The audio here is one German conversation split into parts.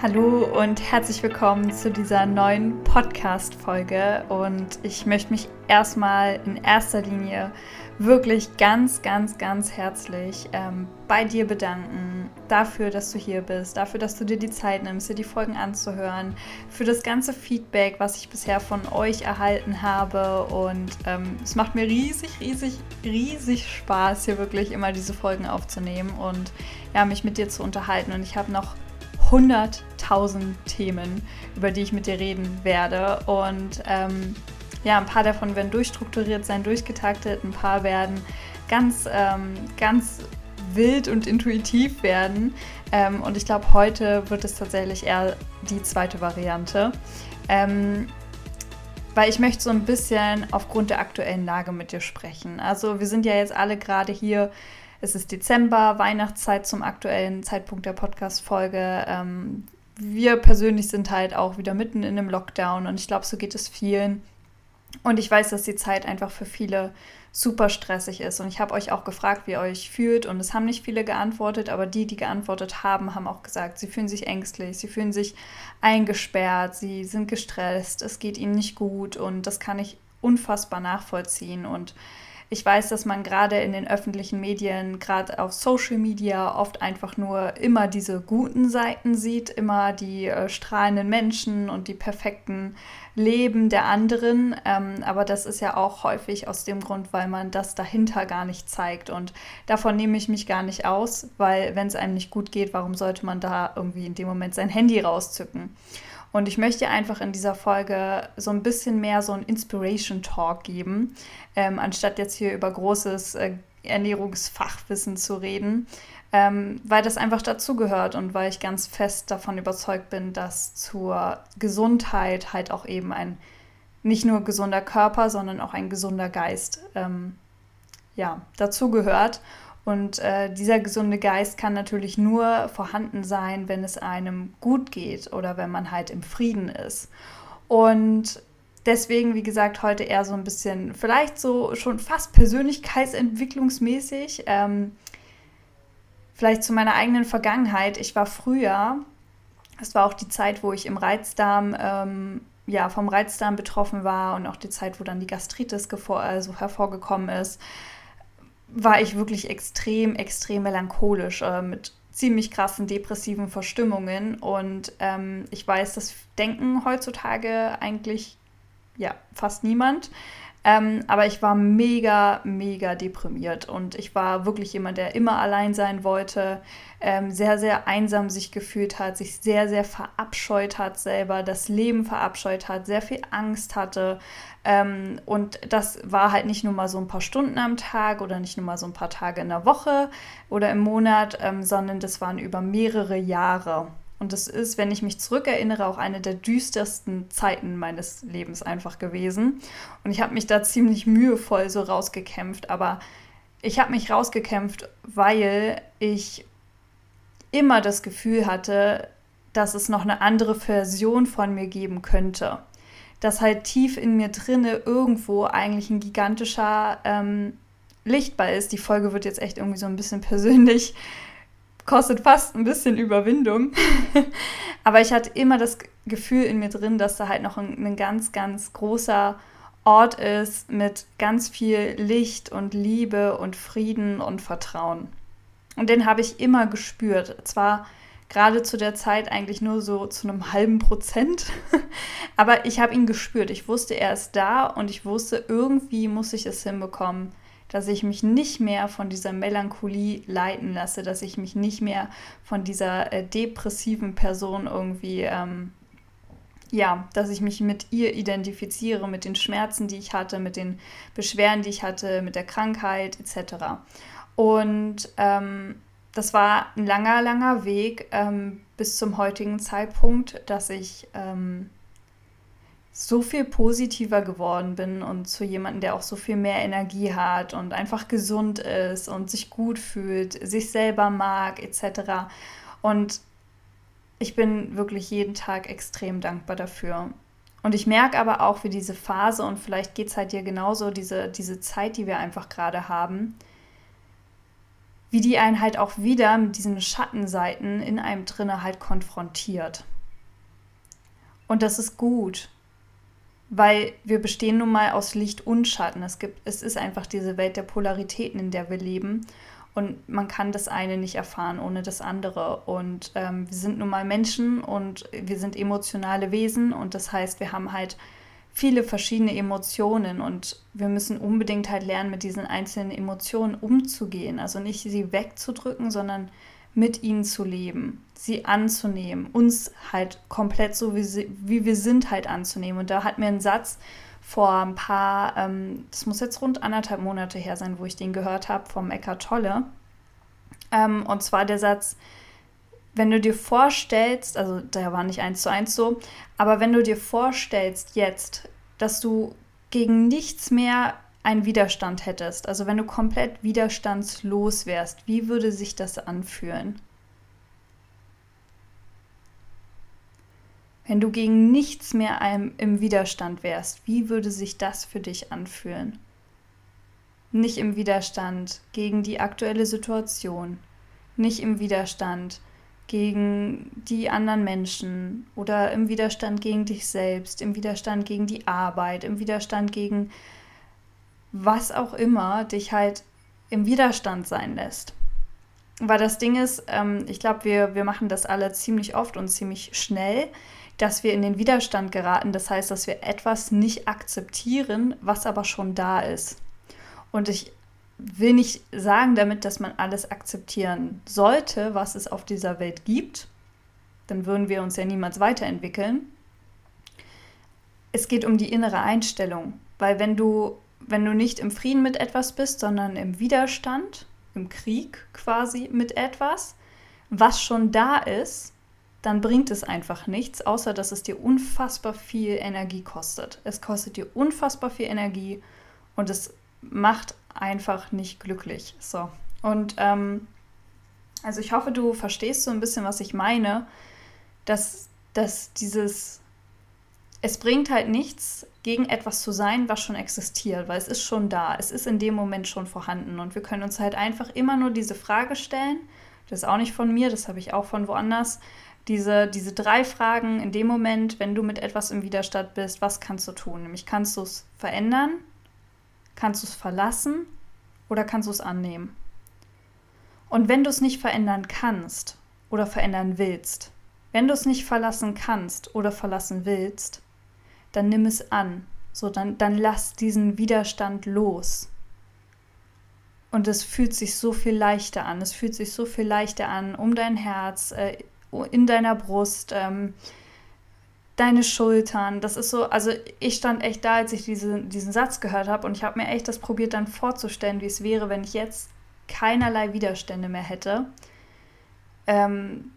Hallo und herzlich willkommen zu dieser neuen Podcast-Folge. Und ich möchte mich erstmal in erster Linie wirklich ganz, ganz, ganz herzlich ähm, bei dir bedanken dafür, dass du hier bist, dafür, dass du dir die Zeit nimmst, dir die Folgen anzuhören, für das ganze Feedback, was ich bisher von euch erhalten habe. Und ähm, es macht mir riesig, riesig, riesig Spaß, hier wirklich immer diese Folgen aufzunehmen und ja, mich mit dir zu unterhalten. Und ich habe noch 100.000 Themen, über die ich mit dir reden werde. Und ähm, ja, ein paar davon werden durchstrukturiert sein, durchgetaktet, ein paar werden ganz, ähm, ganz wild und intuitiv werden. Ähm, und ich glaube, heute wird es tatsächlich eher die zweite Variante. Ähm, weil ich möchte so ein bisschen aufgrund der aktuellen Lage mit dir sprechen. Also wir sind ja jetzt alle gerade hier es ist Dezember, Weihnachtszeit zum aktuellen Zeitpunkt der Podcast-Folge. Ähm, wir persönlich sind halt auch wieder mitten in einem Lockdown und ich glaube, so geht es vielen. Und ich weiß, dass die Zeit einfach für viele super stressig ist. Und ich habe euch auch gefragt, wie ihr euch fühlt. Und es haben nicht viele geantwortet, aber die, die geantwortet haben, haben auch gesagt, sie fühlen sich ängstlich, sie fühlen sich eingesperrt, sie sind gestresst, es geht ihnen nicht gut. Und das kann ich unfassbar nachvollziehen. Und ich weiß, dass man gerade in den öffentlichen Medien, gerade auf Social Media, oft einfach nur immer diese guten Seiten sieht, immer die äh, strahlenden Menschen und die perfekten Leben der anderen. Ähm, aber das ist ja auch häufig aus dem Grund, weil man das dahinter gar nicht zeigt. Und davon nehme ich mich gar nicht aus, weil wenn es einem nicht gut geht, warum sollte man da irgendwie in dem Moment sein Handy rauszücken? Und ich möchte einfach in dieser Folge so ein bisschen mehr so ein Inspiration Talk geben, ähm, anstatt jetzt hier über großes äh, Ernährungsfachwissen zu reden, ähm, weil das einfach dazugehört und weil ich ganz fest davon überzeugt bin, dass zur Gesundheit halt auch eben ein nicht nur gesunder Körper, sondern auch ein gesunder Geist ähm, ja, dazugehört. Und äh, dieser gesunde Geist kann natürlich nur vorhanden sein, wenn es einem gut geht oder wenn man halt im Frieden ist. Und deswegen, wie gesagt, heute eher so ein bisschen, vielleicht so schon fast persönlichkeitsentwicklungsmäßig. Ähm, vielleicht zu meiner eigenen Vergangenheit. Ich war früher, das war auch die Zeit, wo ich im Reizdarm, ähm, ja, vom Reizdarm betroffen war und auch die Zeit, wo dann die Gastritis also hervorgekommen ist war ich wirklich extrem, extrem melancholisch äh, mit ziemlich krassen depressiven Verstimmungen. Und ähm, ich weiß, das denken heutzutage eigentlich ja fast niemand. Ähm, aber ich war mega, mega deprimiert und ich war wirklich jemand, der immer allein sein wollte, ähm, sehr, sehr einsam sich gefühlt hat, sich sehr, sehr verabscheut hat selber, das Leben verabscheut hat, sehr viel Angst hatte. Ähm, und das war halt nicht nur mal so ein paar Stunden am Tag oder nicht nur mal so ein paar Tage in der Woche oder im Monat, ähm, sondern das waren über mehrere Jahre. Und das ist, wenn ich mich zurückerinnere, auch eine der düstersten Zeiten meines Lebens einfach gewesen. Und ich habe mich da ziemlich mühevoll so rausgekämpft. Aber ich habe mich rausgekämpft, weil ich immer das Gefühl hatte, dass es noch eine andere Version von mir geben könnte. Dass halt tief in mir drinne irgendwo eigentlich ein gigantischer ähm, Lichtball ist. Die Folge wird jetzt echt irgendwie so ein bisschen persönlich kostet fast ein bisschen Überwindung. Aber ich hatte immer das Gefühl in mir drin, dass da halt noch ein, ein ganz, ganz großer Ort ist mit ganz viel Licht und Liebe und Frieden und Vertrauen. Und den habe ich immer gespürt. Zwar gerade zu der Zeit eigentlich nur so zu einem halben Prozent, aber ich habe ihn gespürt. Ich wusste, er ist da und ich wusste, irgendwie muss ich es hinbekommen, dass ich mich nicht mehr von dieser Melancholie leiten lasse, dass ich mich nicht mehr von dieser äh, depressiven Person irgendwie, ähm, ja, dass ich mich mit ihr identifiziere, mit den Schmerzen, die ich hatte, mit den Beschwerden, die ich hatte, mit der Krankheit etc. Und ähm, das war ein langer, langer Weg ähm, bis zum heutigen Zeitpunkt, dass ich ähm, so viel positiver geworden bin und zu jemandem, der auch so viel mehr Energie hat und einfach gesund ist und sich gut fühlt, sich selber mag etc. Und ich bin wirklich jeden Tag extrem dankbar dafür. Und ich merke aber auch, wie diese Phase, und vielleicht geht es halt dir genauso, diese, diese Zeit, die wir einfach gerade haben, wie die einen halt auch wieder mit diesen Schattenseiten in einem drinne halt konfrontiert. Und das ist gut, weil wir bestehen nun mal aus Licht und Schatten. Es, gibt, es ist einfach diese Welt der Polaritäten, in der wir leben. Und man kann das eine nicht erfahren ohne das andere. Und ähm, wir sind nun mal Menschen und wir sind emotionale Wesen. Und das heißt, wir haben halt viele verschiedene Emotionen und wir müssen unbedingt halt lernen, mit diesen einzelnen Emotionen umzugehen. Also nicht sie wegzudrücken, sondern mit ihnen zu leben, sie anzunehmen, uns halt komplett so wie, sie, wie wir sind halt anzunehmen. Und da hat mir ein Satz vor ein paar, ähm, das muss jetzt rund anderthalb Monate her sein, wo ich den gehört habe, vom Eckart Tolle. Ähm, und zwar der Satz, wenn du dir vorstellst, also der war nicht eins zu eins so, aber wenn du dir vorstellst jetzt, dass du gegen nichts mehr einen Widerstand hättest, also wenn du komplett widerstandslos wärst, wie würde sich das anfühlen? Wenn du gegen nichts mehr im Widerstand wärst, wie würde sich das für dich anfühlen? Nicht im Widerstand gegen die aktuelle Situation, nicht im Widerstand gegen die anderen Menschen oder im Widerstand gegen dich selbst, im Widerstand gegen die Arbeit, im Widerstand gegen was auch immer dich halt im Widerstand sein lässt. Weil das Ding ist, ähm, ich glaube, wir, wir machen das alle ziemlich oft und ziemlich schnell, dass wir in den Widerstand geraten. Das heißt, dass wir etwas nicht akzeptieren, was aber schon da ist. Und ich will nicht sagen damit, dass man alles akzeptieren sollte, was es auf dieser Welt gibt. Dann würden wir uns ja niemals weiterentwickeln. Es geht um die innere Einstellung, weil wenn du, wenn du nicht im Frieden mit etwas bist, sondern im Widerstand, im Krieg quasi mit etwas, was schon da ist, dann bringt es einfach nichts, außer dass es dir unfassbar viel Energie kostet. Es kostet dir unfassbar viel Energie und es macht einfach nicht glücklich. So. Und ähm, also ich hoffe, du verstehst so ein bisschen, was ich meine, dass, dass dieses, es bringt halt nichts, gegen etwas zu sein, was schon existiert, weil es ist schon da, es ist in dem Moment schon vorhanden. Und wir können uns halt einfach immer nur diese Frage stellen, das ist auch nicht von mir, das habe ich auch von woanders, diese, diese drei Fragen in dem Moment, wenn du mit etwas im Widerstand bist, was kannst du tun? Nämlich kannst du es verändern, Kannst du es verlassen? Oder kannst du es annehmen? Und wenn du es nicht verändern kannst oder verändern willst, wenn du es nicht verlassen kannst oder verlassen willst, dann nimm es an. So, dann, dann lass diesen Widerstand los. Und es fühlt sich so viel leichter an. Es fühlt sich so viel leichter an um dein Herz, äh, in deiner Brust. Ähm, deine Schultern. Das ist so, also ich stand echt da, als ich diese, diesen Satz gehört habe und ich habe mir echt das probiert dann vorzustellen, wie es wäre, wenn ich jetzt keinerlei Widerstände mehr hätte. Ähm,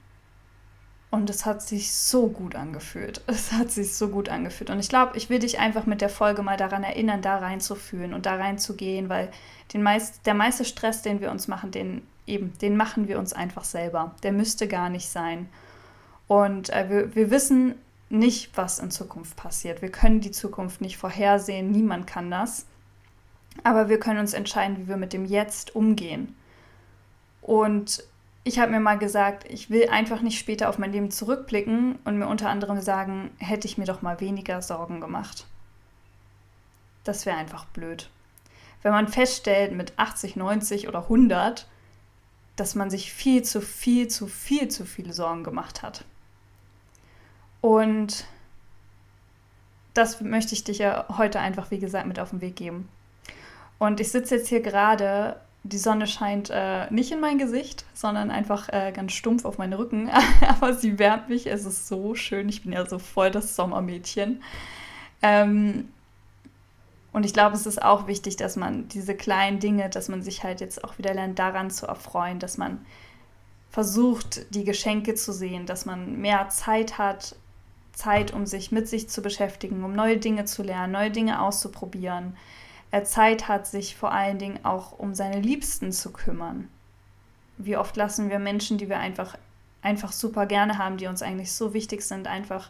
und es hat sich so gut angefühlt. Es hat sich so gut angefühlt. Und ich glaube, ich will dich einfach mit der Folge mal daran erinnern, da reinzufühlen und da reinzugehen, weil den meist, der meiste Stress, den wir uns machen, den eben, den machen wir uns einfach selber. Der müsste gar nicht sein. Und äh, wir, wir wissen nicht, was in Zukunft passiert. Wir können die Zukunft nicht vorhersehen, niemand kann das. Aber wir können uns entscheiden, wie wir mit dem Jetzt umgehen. Und ich habe mir mal gesagt, ich will einfach nicht später auf mein Leben zurückblicken und mir unter anderem sagen, hätte ich mir doch mal weniger Sorgen gemacht. Das wäre einfach blöd. Wenn man feststellt mit 80, 90 oder 100, dass man sich viel zu viel, zu viel, zu viele Sorgen gemacht hat. Und das möchte ich dich ja heute einfach, wie gesagt, mit auf den Weg geben. Und ich sitze jetzt hier gerade, die Sonne scheint äh, nicht in mein Gesicht, sondern einfach äh, ganz stumpf auf meinen Rücken. Aber sie wärmt mich, es ist so schön. Ich bin ja so voll das Sommermädchen. Ähm, und ich glaube, es ist auch wichtig, dass man diese kleinen Dinge, dass man sich halt jetzt auch wieder lernt, daran zu erfreuen, dass man versucht, die Geschenke zu sehen, dass man mehr Zeit hat, Zeit, um sich mit sich zu beschäftigen, um neue Dinge zu lernen, neue Dinge auszuprobieren. Er Zeit hat, sich vor allen Dingen auch um seine Liebsten zu kümmern. Wie oft lassen wir Menschen, die wir einfach, einfach super gerne haben, die uns eigentlich so wichtig sind, einfach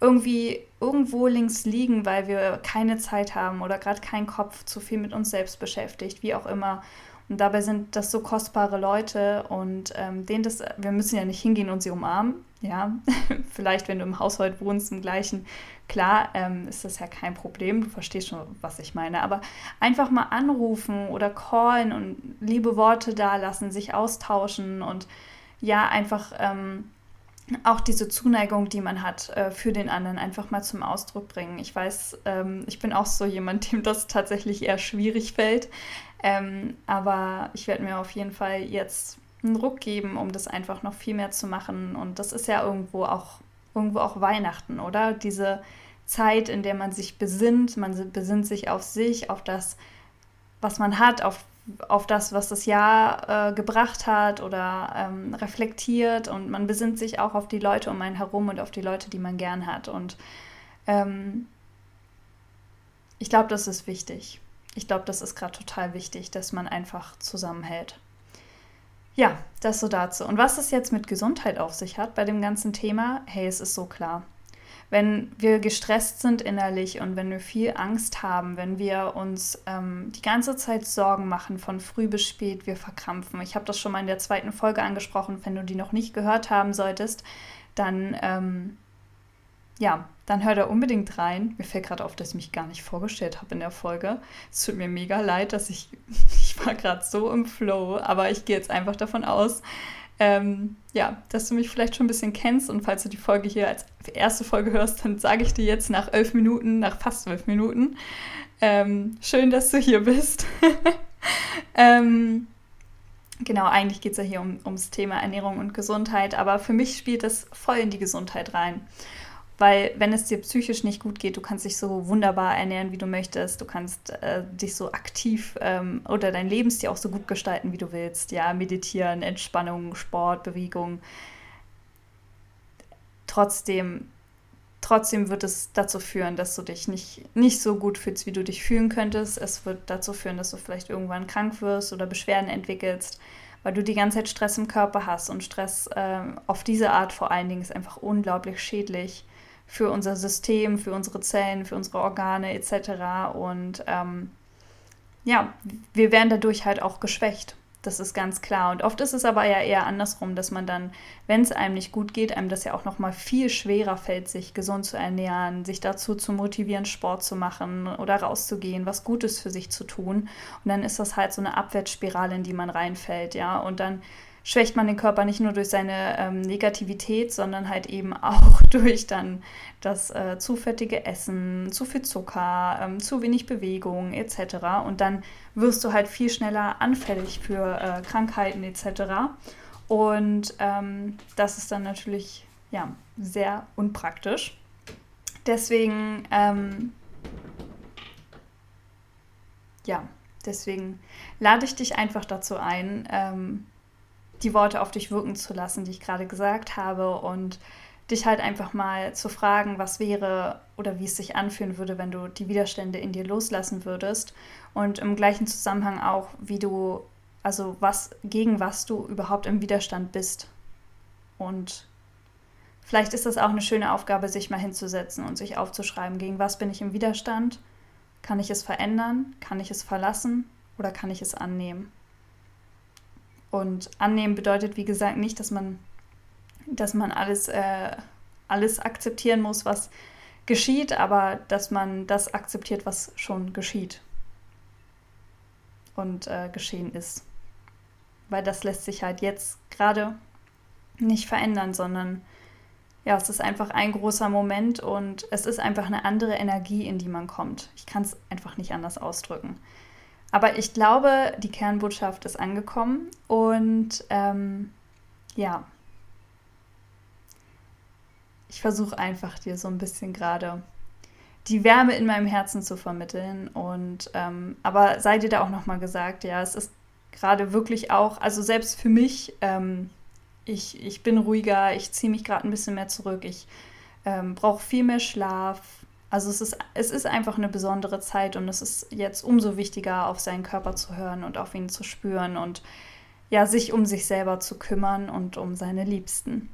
irgendwie irgendwo links liegen, weil wir keine Zeit haben oder gerade keinen Kopf zu viel mit uns selbst beschäftigt, wie auch immer. Und dabei sind das so kostbare Leute und ähm, denen das, wir müssen ja nicht hingehen und sie umarmen. Ja, vielleicht, wenn du im Haushalt wohnst, im gleichen, klar, ähm, ist das ja kein Problem. Du verstehst schon, was ich meine. Aber einfach mal anrufen oder callen und liebe Worte da lassen, sich austauschen und ja, einfach ähm, auch diese Zuneigung, die man hat äh, für den anderen, einfach mal zum Ausdruck bringen. Ich weiß, ähm, ich bin auch so jemand, dem das tatsächlich eher schwierig fällt. Ähm, aber ich werde mir auf jeden Fall jetzt einen Ruck geben, um das einfach noch viel mehr zu machen. Und das ist ja irgendwo auch, irgendwo auch Weihnachten, oder? Diese Zeit, in der man sich besinnt, man besinnt sich auf sich, auf das, was man hat, auf auf das, was das Jahr äh, gebracht hat oder ähm, reflektiert und man besinnt sich auch auf die Leute um einen herum und auf die Leute, die man gern hat. Und ähm, ich glaube, das ist wichtig. Ich glaube, das ist gerade total wichtig, dass man einfach zusammenhält. Ja, das so dazu. Und was es jetzt mit Gesundheit auf sich hat bei dem ganzen Thema, hey, es ist so klar wenn wir gestresst sind innerlich und wenn wir viel Angst haben, wenn wir uns ähm, die ganze Zeit Sorgen machen, von früh bis spät, wir verkrampfen. Ich habe das schon mal in der zweiten Folge angesprochen. Wenn du die noch nicht gehört haben solltest, dann ähm, ja, dann hör da unbedingt rein. Mir fällt gerade auf, dass ich mich gar nicht vorgestellt habe in der Folge. Es tut mir mega leid, dass ich, ich war gerade so im Flow, aber ich gehe jetzt einfach davon aus, ähm, ja, dass du mich vielleicht schon ein bisschen kennst und falls du die Folge hier als erste Folge hörst, dann sage ich dir jetzt nach elf Minuten, nach fast zwölf Minuten. Ähm, schön, dass du hier bist. ähm, genau, eigentlich geht es ja hier um, ums Thema Ernährung und Gesundheit, aber für mich spielt das voll in die Gesundheit rein. Weil wenn es dir psychisch nicht gut geht, du kannst dich so wunderbar ernähren, wie du möchtest, du kannst äh, dich so aktiv ähm, oder dein Lebensstil auch so gut gestalten, wie du willst. Ja, meditieren, Entspannung, Sport, Bewegung. Trotzdem, trotzdem wird es dazu führen, dass du dich nicht, nicht so gut fühlst, wie du dich fühlen könntest. Es wird dazu führen, dass du vielleicht irgendwann krank wirst oder Beschwerden entwickelst weil du die ganze Zeit Stress im Körper hast und Stress äh, auf diese Art vor allen Dingen ist einfach unglaublich schädlich für unser System, für unsere Zellen, für unsere Organe etc. Und ähm, ja, wir werden dadurch halt auch geschwächt. Das ist ganz klar. Und oft ist es aber ja eher andersrum, dass man dann, wenn es einem nicht gut geht, einem das ja auch noch mal viel schwerer fällt, sich gesund zu ernähren, sich dazu zu motivieren, Sport zu machen oder rauszugehen, was Gutes für sich zu tun. Und dann ist das halt so eine Abwärtsspirale, in die man reinfällt, ja. Und dann schwächt man den Körper nicht nur durch seine ähm, Negativität, sondern halt eben auch durch dann das äh, zu fettige Essen, zu viel Zucker, ähm, zu wenig Bewegung etc. Und dann wirst du halt viel schneller anfällig für äh, Krankheiten etc. Und ähm, das ist dann natürlich ja, sehr unpraktisch. Deswegen, ähm, ja, deswegen lade ich dich einfach dazu ein, ähm, die Worte auf dich wirken zu lassen, die ich gerade gesagt habe und dich halt einfach mal zu fragen, was wäre oder wie es sich anfühlen würde, wenn du die Widerstände in dir loslassen würdest und im gleichen Zusammenhang auch, wie du, also was, gegen was du überhaupt im Widerstand bist. Und vielleicht ist das auch eine schöne Aufgabe, sich mal hinzusetzen und sich aufzuschreiben, gegen was bin ich im Widerstand? Kann ich es verändern? Kann ich es verlassen? Oder kann ich es annehmen? Und annehmen bedeutet, wie gesagt, nicht, dass man, dass man alles, äh, alles akzeptieren muss, was geschieht, aber dass man das akzeptiert, was schon geschieht und äh, geschehen ist. Weil das lässt sich halt jetzt gerade nicht verändern, sondern ja, es ist einfach ein großer Moment und es ist einfach eine andere Energie, in die man kommt. Ich kann es einfach nicht anders ausdrücken. Aber ich glaube, die Kernbotschaft ist angekommen und ähm, ja, ich versuche einfach dir so ein bisschen gerade die Wärme in meinem Herzen zu vermitteln. Und ähm, aber sei dir da auch nochmal gesagt, ja, es ist gerade wirklich auch, also selbst für mich, ähm, ich, ich bin ruhiger, ich ziehe mich gerade ein bisschen mehr zurück, ich ähm, brauche viel mehr Schlaf, also es ist, es ist einfach eine besondere Zeit und es ist jetzt umso wichtiger, auf seinen Körper zu hören und auf ihn zu spüren und ja, sich um sich selber zu kümmern und um seine Liebsten.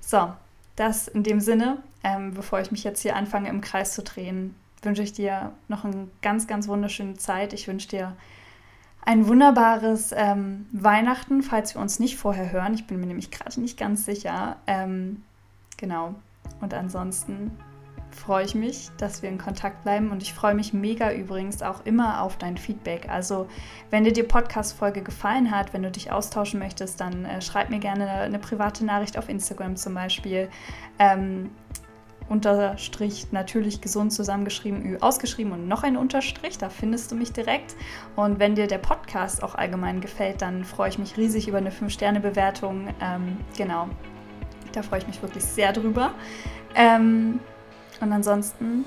So, das in dem Sinne, ähm, bevor ich mich jetzt hier anfange im Kreis zu drehen, wünsche ich dir noch eine ganz, ganz wunderschöne Zeit. Ich wünsche dir ein wunderbares ähm, Weihnachten, falls wir uns nicht vorher hören. Ich bin mir nämlich gerade nicht ganz sicher. Ähm, genau. Und ansonsten freue ich mich, dass wir in Kontakt bleiben und ich freue mich mega übrigens auch immer auf dein Feedback. Also wenn dir die Podcast-Folge gefallen hat, wenn du dich austauschen möchtest, dann äh, schreib mir gerne eine private Nachricht auf Instagram zum Beispiel. Ähm, Unterstrich natürlich gesund zusammengeschrieben, ausgeschrieben und noch ein Unterstrich, da findest du mich direkt. Und wenn dir der Podcast auch allgemein gefällt, dann freue ich mich riesig über eine 5-Sterne-Bewertung. Ähm, genau, da freue ich mich wirklich sehr drüber. Ähm, und ansonsten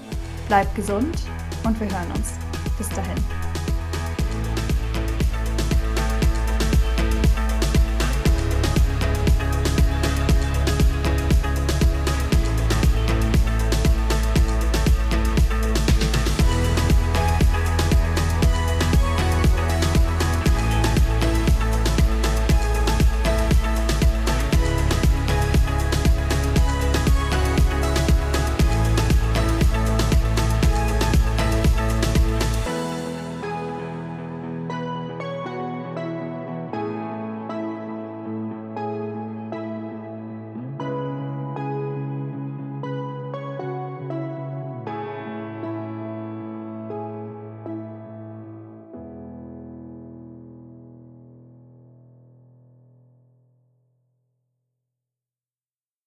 bleib gesund und wir hören uns. Bis dahin.